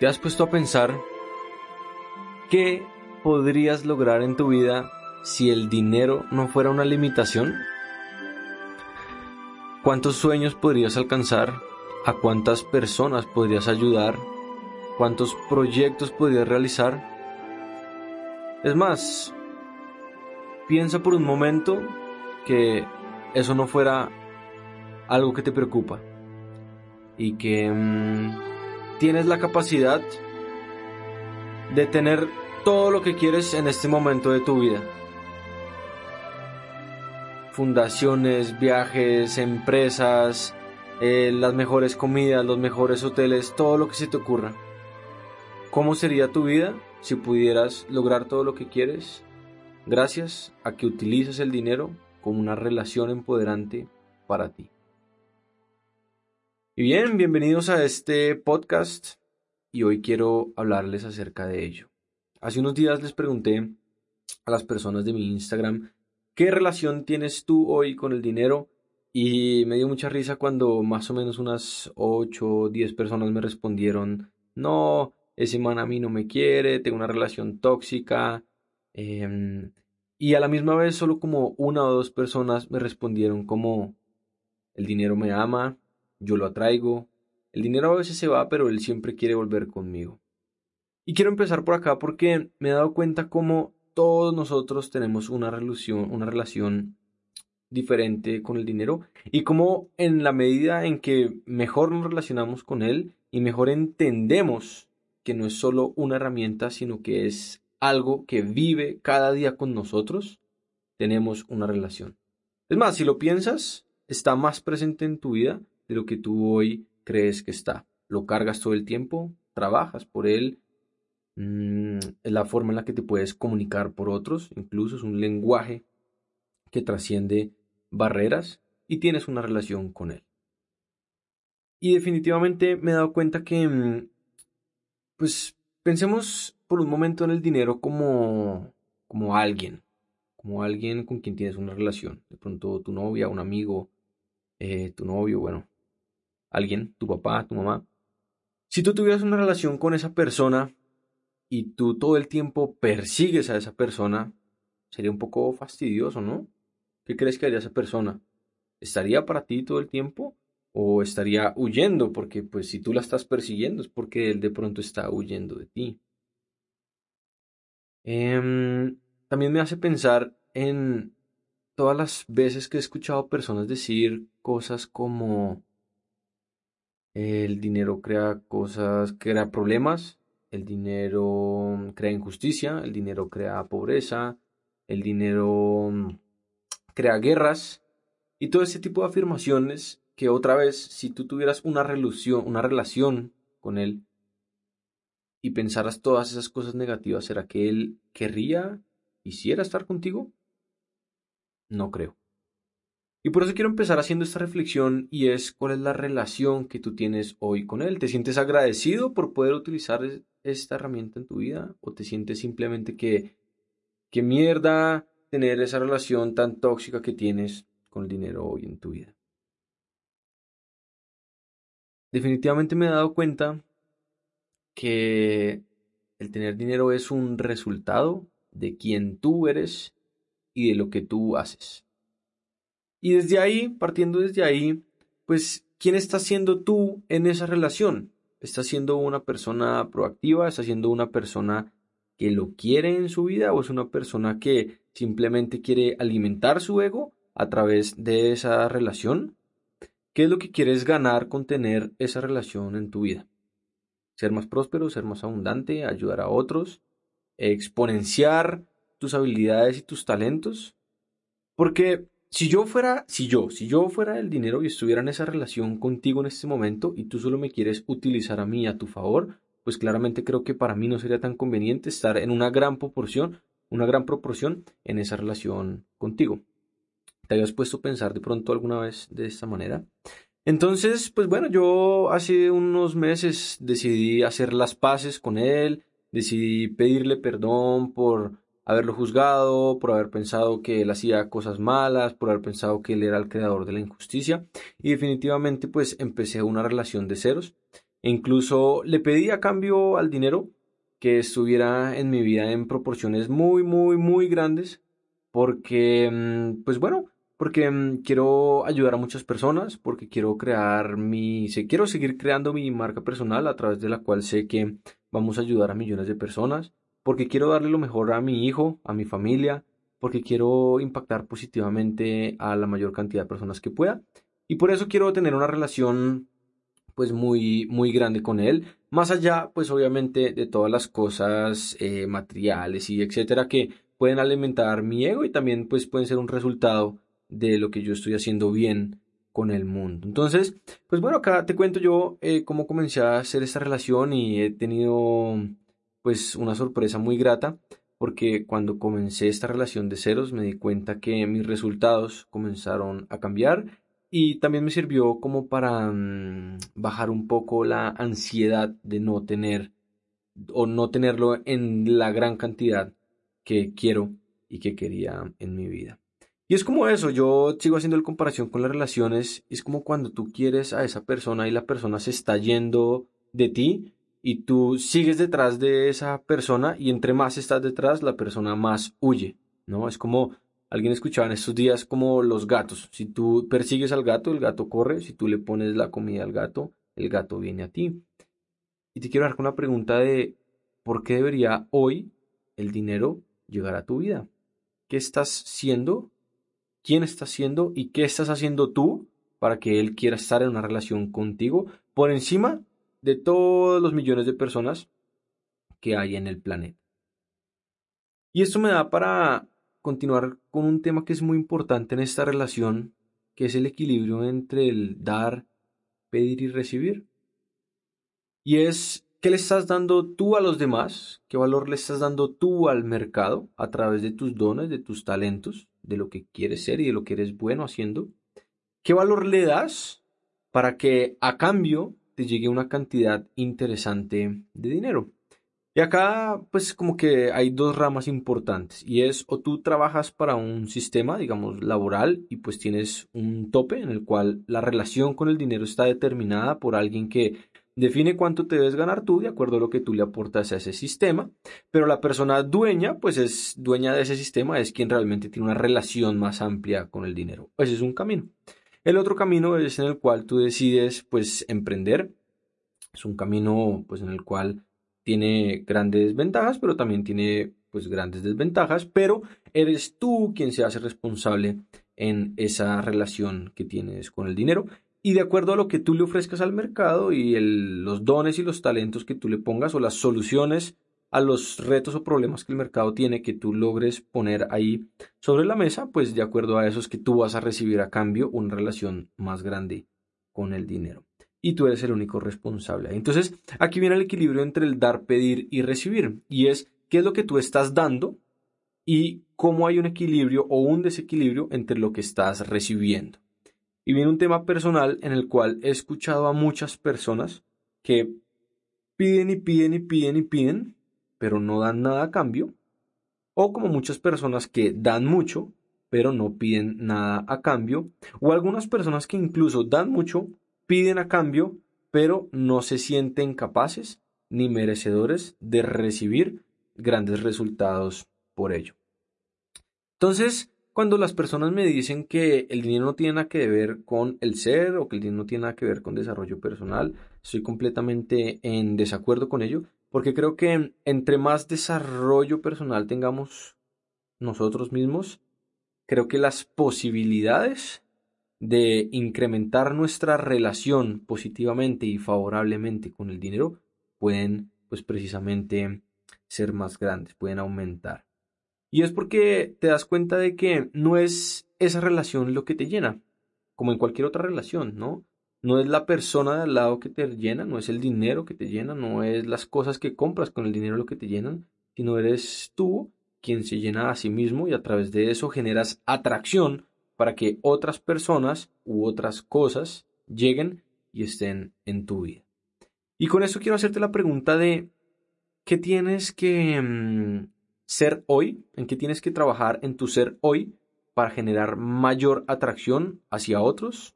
¿Te has puesto a pensar qué podrías lograr en tu vida si el dinero no fuera una limitación? ¿Cuántos sueños podrías alcanzar? ¿A cuántas personas podrías ayudar? ¿Cuántos proyectos podrías realizar? Es más, piensa por un momento que eso no fuera algo que te preocupa y que... Mmm, tienes la capacidad de tener todo lo que quieres en este momento de tu vida. Fundaciones, viajes, empresas, eh, las mejores comidas, los mejores hoteles, todo lo que se te ocurra. ¿Cómo sería tu vida si pudieras lograr todo lo que quieres gracias a que utilizas el dinero como una relación empoderante para ti? Y bien, bienvenidos a este podcast y hoy quiero hablarles acerca de ello. Hace unos días les pregunté a las personas de mi Instagram qué relación tienes tú hoy con el dinero y me dio mucha risa cuando más o menos unas 8 o 10 personas me respondieron no, ese man a mí no me quiere, tengo una relación tóxica. Em, y a la misma vez solo como una o dos personas me respondieron como el dinero me ama, yo lo atraigo. El dinero a veces se va, pero él siempre quiere volver conmigo. Y quiero empezar por acá porque me he dado cuenta cómo todos nosotros tenemos una relación, una relación diferente con el dinero y cómo en la medida en que mejor nos relacionamos con él y mejor entendemos que no es solo una herramienta, sino que es algo que vive cada día con nosotros, tenemos una relación. Es más, si lo piensas, está más presente en tu vida de lo que tú hoy crees que está. Lo cargas todo el tiempo, trabajas por él, mm, la forma en la que te puedes comunicar por otros, incluso es un lenguaje que trasciende barreras y tienes una relación con él. Y definitivamente me he dado cuenta que, mm, pues, pensemos por un momento en el dinero como, como alguien, como alguien con quien tienes una relación. De pronto tu novia, un amigo, eh, tu novio, bueno, alguien, tu papá, tu mamá, si tú tuvieras una relación con esa persona y tú todo el tiempo persigues a esa persona, sería un poco fastidioso, ¿no? ¿Qué crees que haría esa persona? ¿Estaría para ti todo el tiempo? ¿O estaría huyendo? Porque pues si tú la estás persiguiendo es porque él de pronto está huyendo de ti. Em, también me hace pensar en todas las veces que he escuchado personas decir cosas como el dinero crea cosas, crea problemas, el dinero crea injusticia, el dinero crea pobreza, el dinero mm, crea guerras y todo ese tipo de afirmaciones que otra vez, si tú tuvieras una relación, una relación con él y pensaras todas esas cosas negativas, ¿será que él querría, quisiera estar contigo? No creo. Y por eso quiero empezar haciendo esta reflexión y es cuál es la relación que tú tienes hoy con él. ¿Te sientes agradecido por poder utilizar esta herramienta en tu vida? ¿O te sientes simplemente que, que mierda tener esa relación tan tóxica que tienes con el dinero hoy en tu vida? Definitivamente me he dado cuenta que el tener dinero es un resultado de quien tú eres y de lo que tú haces. Y desde ahí, partiendo desde ahí, pues, ¿quién estás siendo tú en esa relación? ¿Estás siendo una persona proactiva? ¿Estás siendo una persona que lo quiere en su vida? ¿O es una persona que simplemente quiere alimentar su ego a través de esa relación? ¿Qué es lo que quieres ganar con tener esa relación en tu vida? Ser más próspero, ser más abundante, ayudar a otros, exponenciar tus habilidades y tus talentos. Porque si yo fuera, si yo, si yo fuera el dinero y estuviera en esa relación contigo en este momento y tú solo me quieres utilizar a mí a tu favor, pues claramente creo que para mí no sería tan conveniente estar en una gran proporción, una gran proporción en esa relación contigo. ¿Te habías puesto a pensar de pronto alguna vez de esta manera? Entonces, pues bueno, yo hace unos meses decidí hacer las paces con él, decidí pedirle perdón por haberlo juzgado, por haber pensado que él hacía cosas malas, por haber pensado que él era el creador de la injusticia. Y definitivamente pues empecé una relación de ceros. E incluso le pedí a cambio al dinero que estuviera en mi vida en proporciones muy muy muy grandes porque mm, pues bueno porque mm, quiero ayudar a muchas personas porque quiero crear mi quiero seguir creando mi marca personal a través de la cual sé que vamos a ayudar a millones de personas porque quiero darle lo mejor a mi hijo, a mi familia, porque quiero impactar positivamente a la mayor cantidad de personas que pueda. Y por eso quiero tener una relación pues muy muy grande con él más allá pues obviamente de todas las cosas eh, materiales y etcétera que pueden alimentar mi ego y también pues pueden ser un resultado de lo que yo estoy haciendo bien con el mundo entonces pues bueno acá te cuento yo eh, cómo comencé a hacer esta relación y he tenido pues una sorpresa muy grata porque cuando comencé esta relación de ceros me di cuenta que mis resultados comenzaron a cambiar y también me sirvió como para mm, bajar un poco la ansiedad de no tener o no tenerlo en la gran cantidad que quiero y que quería en mi vida. Y es como eso, yo sigo haciendo la comparación con las relaciones, es como cuando tú quieres a esa persona y la persona se está yendo de ti, y tú sigues detrás de esa persona y entre más estás detrás, la persona más huye, ¿no? Es como alguien escuchaba en estos días como los gatos. Si tú persigues al gato, el gato corre. Si tú le pones la comida al gato, el gato viene a ti. Y te quiero dar una pregunta de ¿por qué debería hoy el dinero llegar a tu vida? ¿Qué estás siendo? ¿Quién estás siendo? ¿Y qué estás haciendo tú para que él quiera estar en una relación contigo por encima de todos los millones de personas que hay en el planeta. Y esto me da para continuar con un tema que es muy importante en esta relación, que es el equilibrio entre el dar, pedir y recibir. Y es, ¿qué le estás dando tú a los demás? ¿Qué valor le estás dando tú al mercado a través de tus dones, de tus talentos, de lo que quieres ser y de lo que eres bueno haciendo? ¿Qué valor le das para que a cambio llegue una cantidad interesante de dinero. Y acá, pues como que hay dos ramas importantes y es o tú trabajas para un sistema, digamos, laboral y pues tienes un tope en el cual la relación con el dinero está determinada por alguien que define cuánto te debes ganar tú de acuerdo a lo que tú le aportas a ese sistema, pero la persona dueña, pues es dueña de ese sistema, es quien realmente tiene una relación más amplia con el dinero. Ese es un camino. El otro camino es en el cual tú decides pues emprender. Es un camino pues en el cual tiene grandes ventajas, pero también tiene pues grandes desventajas, pero eres tú quien se hace responsable en esa relación que tienes con el dinero y de acuerdo a lo que tú le ofrezcas al mercado y los dones y los talentos que tú le pongas o las soluciones a los retos o problemas que el mercado tiene que tú logres poner ahí sobre la mesa, pues de acuerdo a eso es que tú vas a recibir a cambio una relación más grande con el dinero. Y tú eres el único responsable. Entonces, aquí viene el equilibrio entre el dar, pedir y recibir. Y es qué es lo que tú estás dando y cómo hay un equilibrio o un desequilibrio entre lo que estás recibiendo. Y viene un tema personal en el cual he escuchado a muchas personas que piden y piden y piden y piden pero no dan nada a cambio, o como muchas personas que dan mucho, pero no piden nada a cambio, o algunas personas que incluso dan mucho, piden a cambio, pero no se sienten capaces ni merecedores de recibir grandes resultados por ello. Entonces, cuando las personas me dicen que el dinero no tiene nada que ver con el ser o que el dinero no tiene nada que ver con desarrollo personal, estoy completamente en desacuerdo con ello, porque creo que entre más desarrollo personal tengamos nosotros mismos, creo que las posibilidades de incrementar nuestra relación positivamente y favorablemente con el dinero pueden pues precisamente ser más grandes, pueden aumentar. Y es porque te das cuenta de que no es esa relación lo que te llena, como en cualquier otra relación, ¿no? No es la persona de al lado que te llena, no es el dinero que te llena, no es las cosas que compras con el dinero lo que te llenan, sino eres tú quien se llena a sí mismo y a través de eso generas atracción para que otras personas u otras cosas lleguen y estén en tu vida. Y con eso quiero hacerte la pregunta de ¿qué tienes que mm, ser hoy? ¿En qué tienes que trabajar en tu ser hoy para generar mayor atracción hacia otros,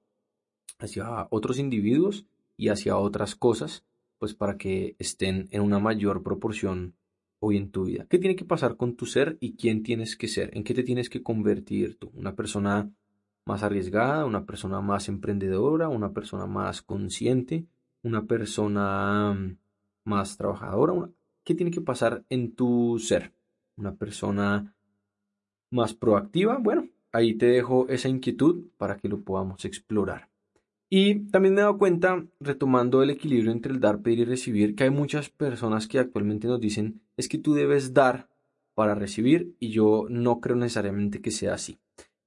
hacia otros individuos y hacia otras cosas, pues para que estén en una mayor proporción hoy en tu vida? ¿Qué tiene que pasar con tu ser y quién tienes que ser? ¿En qué te tienes que convertir tú? ¿Una persona más arriesgada, una persona más emprendedora, una persona más consciente, una persona mm, más trabajadora? ¿Qué tiene que pasar en tu ser? ¿Una persona más proactiva? Bueno, ahí te dejo esa inquietud para que lo podamos explorar. Y también me he dado cuenta, retomando el equilibrio entre el dar, pedir y recibir, que hay muchas personas que actualmente nos dicen es que tú debes dar para recibir y yo no creo necesariamente que sea así.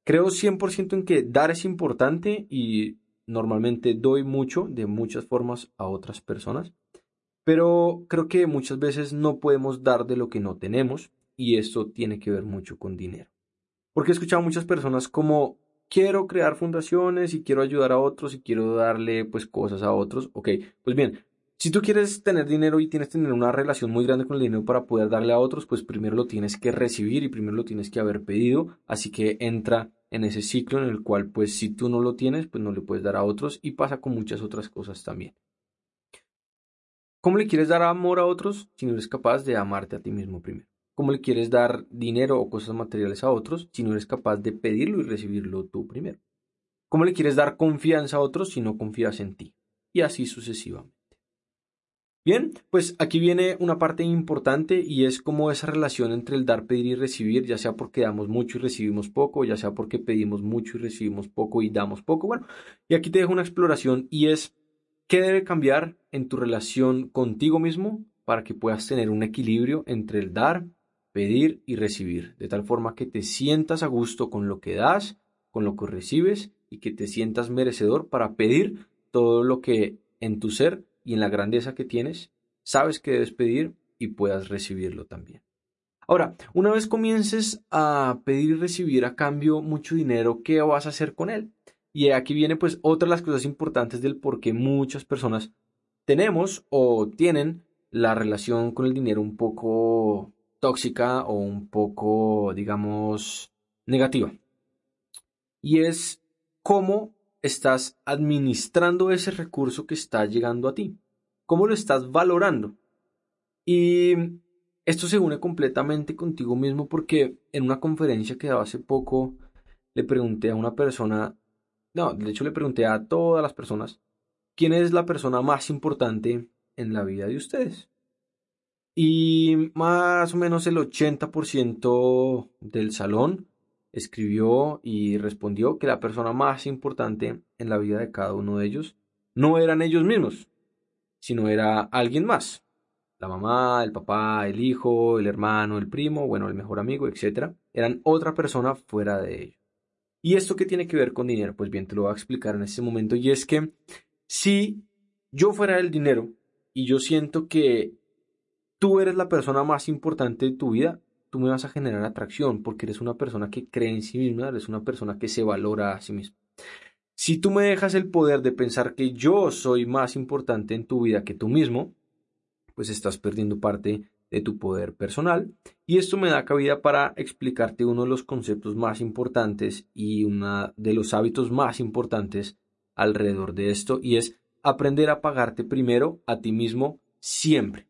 Creo 100% en que dar es importante y normalmente doy mucho de muchas formas a otras personas, pero creo que muchas veces no podemos dar de lo que no tenemos y esto tiene que ver mucho con dinero. Porque he escuchado a muchas personas como quiero crear fundaciones y quiero ayudar a otros y quiero darle pues cosas a otros. Ok, pues bien, si tú quieres tener dinero y tienes que tener una relación muy grande con el dinero para poder darle a otros, pues primero lo tienes que recibir y primero lo tienes que haber pedido. Así que entra en ese ciclo en el cual pues si tú no lo tienes, pues no le puedes dar a otros y pasa con muchas otras cosas también. ¿Cómo le quieres dar amor a otros si no eres capaz de amarte a ti mismo primero? ¿Cómo le quieres dar dinero o cosas materiales a otros si no eres capaz de pedirlo y recibirlo tú primero? ¿Cómo le quieres dar confianza a otros si no confías en ti? Y así sucesivamente. Bien, pues aquí viene una parte importante y es como esa relación entre el dar, pedir y recibir, ya sea porque damos mucho y recibimos poco, ya sea porque pedimos mucho y recibimos poco y damos poco. Bueno, y aquí te dejo una exploración y es qué debe cambiar en tu relación contigo mismo para que puedas tener un equilibrio entre el dar pedir y recibir, de tal forma que te sientas a gusto con lo que das, con lo que recibes y que te sientas merecedor para pedir todo lo que en tu ser y en la grandeza que tienes sabes que debes pedir y puedas recibirlo también. Ahora, una vez comiences a pedir y recibir a cambio mucho dinero, ¿qué vas a hacer con él? Y aquí viene pues otra de las cosas importantes del por qué muchas personas tenemos o tienen la relación con el dinero un poco tóxica o un poco, digamos, negativa. Y es cómo estás administrando ese recurso que está llegando a ti. ¿Cómo lo estás valorando? Y esto se une completamente contigo mismo porque en una conferencia que daba hace poco le pregunté a una persona, no, de hecho le pregunté a todas las personas, ¿quién es la persona más importante en la vida de ustedes? Y más o menos el 80% del salón escribió y respondió que la persona más importante en la vida de cada uno de ellos no eran ellos mismos, sino era alguien más. La mamá, el papá, el hijo, el hermano, el primo, bueno, el mejor amigo, etc. Eran otra persona fuera de ellos. ¿Y esto qué tiene que ver con dinero? Pues bien, te lo voy a explicar en este momento. Y es que si yo fuera el dinero y yo siento que tú eres la persona más importante de tu vida, tú me vas a generar atracción porque eres una persona que cree en sí misma, eres una persona que se valora a sí misma. Si tú me dejas el poder de pensar que yo soy más importante en tu vida que tú mismo, pues estás perdiendo parte de tu poder personal y esto me da cabida para explicarte uno de los conceptos más importantes y uno de los hábitos más importantes alrededor de esto y es aprender a pagarte primero a ti mismo siempre.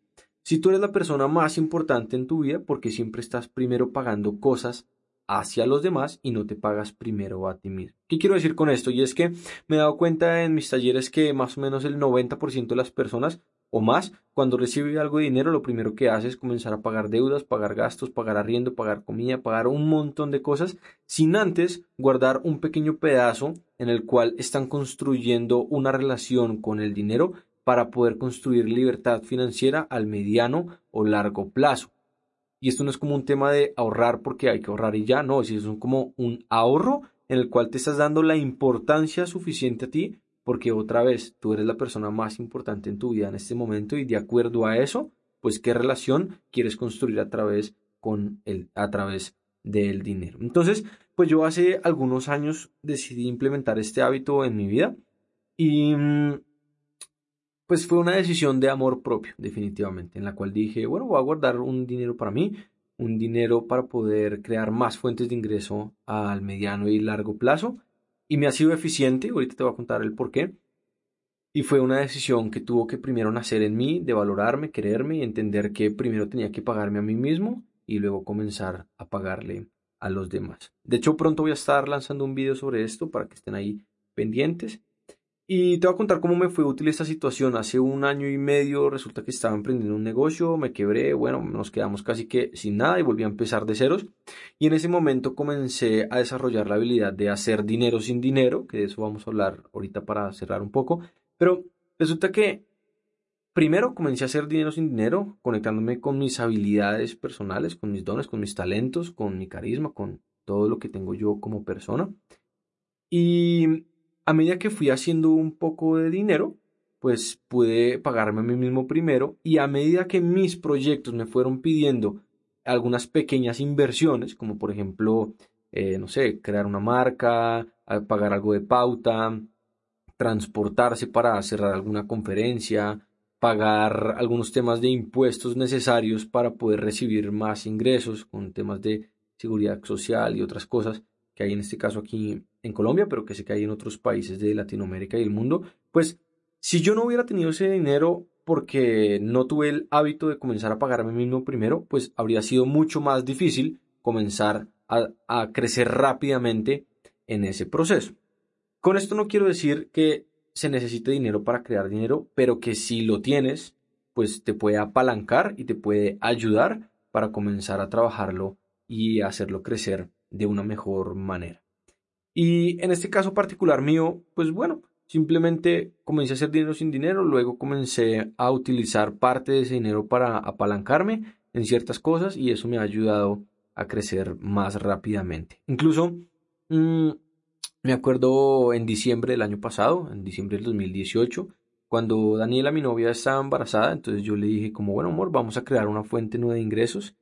Si tú eres la persona más importante en tu vida, porque siempre estás primero pagando cosas hacia los demás y no te pagas primero a ti mismo. ¿Qué quiero decir con esto? Y es que me he dado cuenta en mis talleres que más o menos el 90% de las personas o más, cuando recibe algo de dinero, lo primero que hace es comenzar a pagar deudas, pagar gastos, pagar arriendo, pagar comida, pagar un montón de cosas, sin antes guardar un pequeño pedazo en el cual están construyendo una relación con el dinero para poder construir libertad financiera al mediano o largo plazo. Y esto no es como un tema de ahorrar porque hay que ahorrar y ya, no, es como un ahorro en el cual te estás dando la importancia suficiente a ti porque otra vez tú eres la persona más importante en tu vida en este momento y de acuerdo a eso, pues qué relación quieres construir a través con el a través del dinero. Entonces, pues yo hace algunos años decidí implementar este hábito en mi vida y mm, pues fue una decisión de amor propio, definitivamente, en la cual dije, bueno, voy a guardar un dinero para mí, un dinero para poder crear más fuentes de ingreso al mediano y largo plazo. Y me ha sido eficiente, ahorita te voy a contar el por qué. Y fue una decisión que tuvo que primero nacer en mí, de valorarme, quererme y entender que primero tenía que pagarme a mí mismo y luego comenzar a pagarle a los demás. De hecho, pronto voy a estar lanzando un video sobre esto para que estén ahí pendientes. Y te voy a contar cómo me fue útil esta situación. Hace un año y medio resulta que estaba emprendiendo un negocio, me quebré, bueno, nos quedamos casi que sin nada y volví a empezar de ceros. Y en ese momento comencé a desarrollar la habilidad de hacer dinero sin dinero, que de eso vamos a hablar ahorita para cerrar un poco. Pero resulta que primero comencé a hacer dinero sin dinero, conectándome con mis habilidades personales, con mis dones, con mis talentos, con mi carisma, con todo lo que tengo yo como persona. Y a medida que fui haciendo un poco de dinero, pues pude pagarme a mí mismo primero y a medida que mis proyectos me fueron pidiendo algunas pequeñas inversiones, como por ejemplo, eh, no sé, crear una marca, pagar algo de pauta, transportarse para cerrar alguna conferencia, pagar algunos temas de impuestos necesarios para poder recibir más ingresos con temas de seguridad social y otras cosas que hay en este caso aquí en Colombia, pero que sé que hay en otros países de Latinoamérica y el mundo, pues si yo no hubiera tenido ese dinero porque no tuve el hábito de comenzar a pagarme mismo primero, pues habría sido mucho más difícil comenzar a, a crecer rápidamente en ese proceso. Con esto no quiero decir que se necesite dinero para crear dinero, pero que si lo tienes, pues te puede apalancar y te puede ayudar para comenzar a trabajarlo y hacerlo crecer de una mejor manera. Y en este caso particular mío, pues bueno, simplemente comencé a hacer dinero sin dinero, luego comencé a utilizar parte de ese dinero para apalancarme en ciertas cosas y eso me ha ayudado a crecer más rápidamente. Incluso mm, me acuerdo en diciembre del año pasado, en diciembre del 2018, cuando Daniela, mi novia, estaba embarazada, entonces yo le dije como, bueno, amor, vamos a crear una fuente nueva de ingresos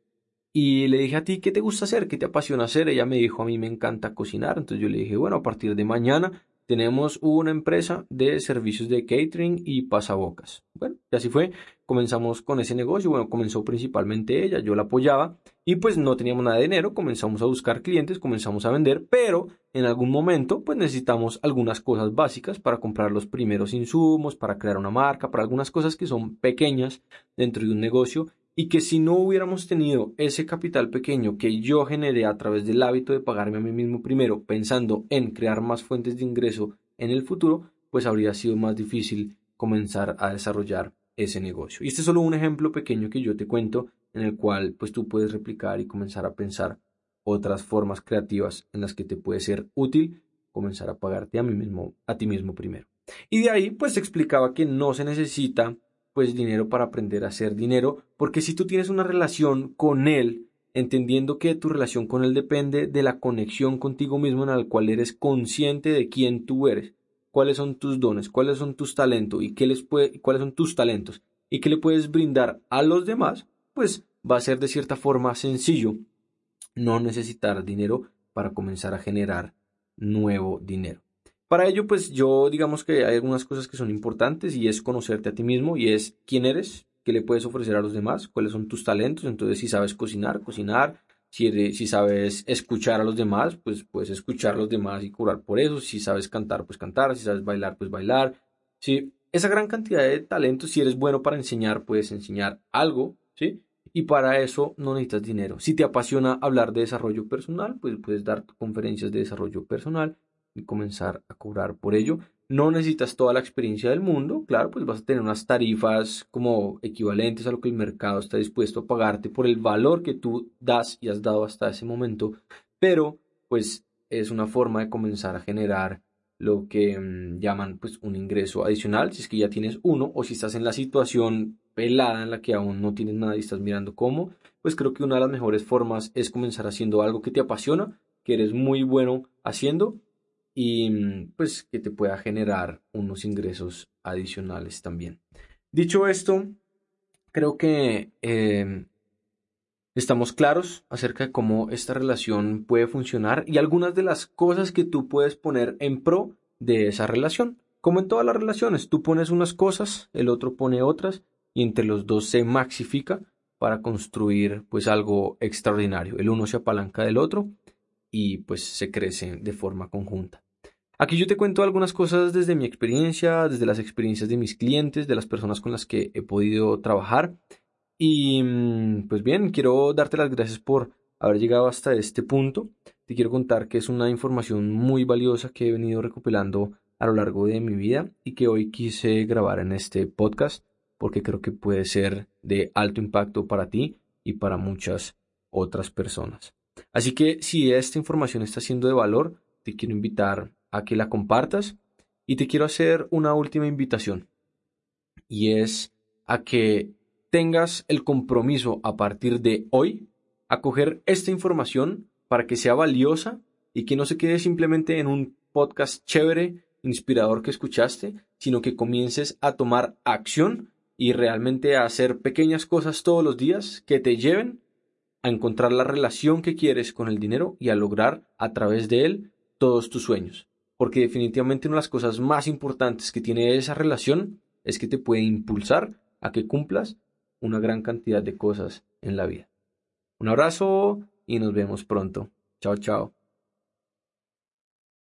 y le dije a ti, ¿qué te gusta hacer? ¿Qué te apasiona hacer? Ella me dijo, a mí me encanta cocinar. Entonces yo le dije, bueno, a partir de mañana tenemos una empresa de servicios de catering y pasabocas. Bueno, y así fue. Comenzamos con ese negocio. Bueno, comenzó principalmente ella, yo la apoyaba y pues no teníamos nada de dinero. Comenzamos a buscar clientes, comenzamos a vender, pero en algún momento pues necesitamos algunas cosas básicas para comprar los primeros insumos, para crear una marca, para algunas cosas que son pequeñas dentro de un negocio y que si no hubiéramos tenido ese capital pequeño que yo generé a través del hábito de pagarme a mí mismo primero, pensando en crear más fuentes de ingreso en el futuro, pues habría sido más difícil comenzar a desarrollar ese negocio. Y este es solo un ejemplo pequeño que yo te cuento en el cual pues tú puedes replicar y comenzar a pensar otras formas creativas en las que te puede ser útil comenzar a pagarte a mí mismo, a ti mismo primero. Y de ahí pues explicaba que no se necesita pues dinero para aprender a hacer dinero, porque si tú tienes una relación con él, entendiendo que tu relación con él depende de la conexión contigo mismo en la cual eres consciente de quién tú eres, cuáles son tus dones, cuáles son tus talentos y qué les puede, cuáles son tus talentos y qué le puedes brindar a los demás, pues va a ser de cierta forma sencillo no necesitar dinero para comenzar a generar nuevo dinero. Para ello, pues yo digamos que hay algunas cosas que son importantes y es conocerte a ti mismo y es quién eres, qué le puedes ofrecer a los demás, cuáles son tus talentos. Entonces, si sabes cocinar, cocinar. Si, si sabes escuchar a los demás, pues puedes escuchar a los demás y curar por eso. Si sabes cantar, pues cantar. Si sabes bailar, pues bailar. Si esa gran cantidad de talentos, si eres bueno para enseñar, puedes enseñar algo, ¿sí? Y para eso no necesitas dinero. Si te apasiona hablar de desarrollo personal, pues puedes dar conferencias de desarrollo personal comenzar a cobrar por ello. No necesitas toda la experiencia del mundo, claro, pues vas a tener unas tarifas como equivalentes a lo que el mercado está dispuesto a pagarte por el valor que tú das y has dado hasta ese momento, pero pues es una forma de comenzar a generar lo que mm, llaman pues un ingreso adicional si es que ya tienes uno o si estás en la situación pelada en la que aún no tienes nada y estás mirando cómo pues creo que una de las mejores formas es comenzar haciendo algo que te apasiona, que eres muy bueno haciendo y pues que te pueda generar unos ingresos adicionales también. Dicho esto, creo que em, estamos claros acerca de cómo esta relación puede funcionar y algunas de las cosas que tú puedes poner en pro de esa relación. Como en todas las relaciones, tú pones unas cosas, el otro pone otras y entre los dos se maxifica para construir pues algo extraordinario. El uno se apalanca del otro y pues se crece de forma conjunta. Aquí yo te cuento algunas cosas desde mi experiencia, desde las experiencias de mis clientes, de las personas con las que he podido trabajar. Y mm, pues bien, quiero darte las gracias por haber llegado hasta este punto. Te quiero contar que es una información muy valiosa que he venido recopilando a lo largo de mi vida y que hoy quise grabar en este podcast porque creo que puede ser de alto impacto para ti y para muchas otras personas. Así que si esta información está siendo de valor, te quiero invitar a que la compartas y te quiero hacer una última invitación y es a que tengas el compromiso a partir de hoy a coger esta información para que sea valiosa y que no se quede simplemente en un podcast chévere, inspirador que escuchaste, sino que comiences a tomar acción y realmente a hacer pequeñas cosas todos los días que te lleven a encontrar la relación que quieres con el dinero y a lograr a través de él todos tus sueños. Porque definitivamente una de las cosas más importantes que tiene esa relación es que te puede impulsar a que cumplas una gran cantidad de cosas en la vida. Un abrazo y nos vemos pronto. Chao, chao.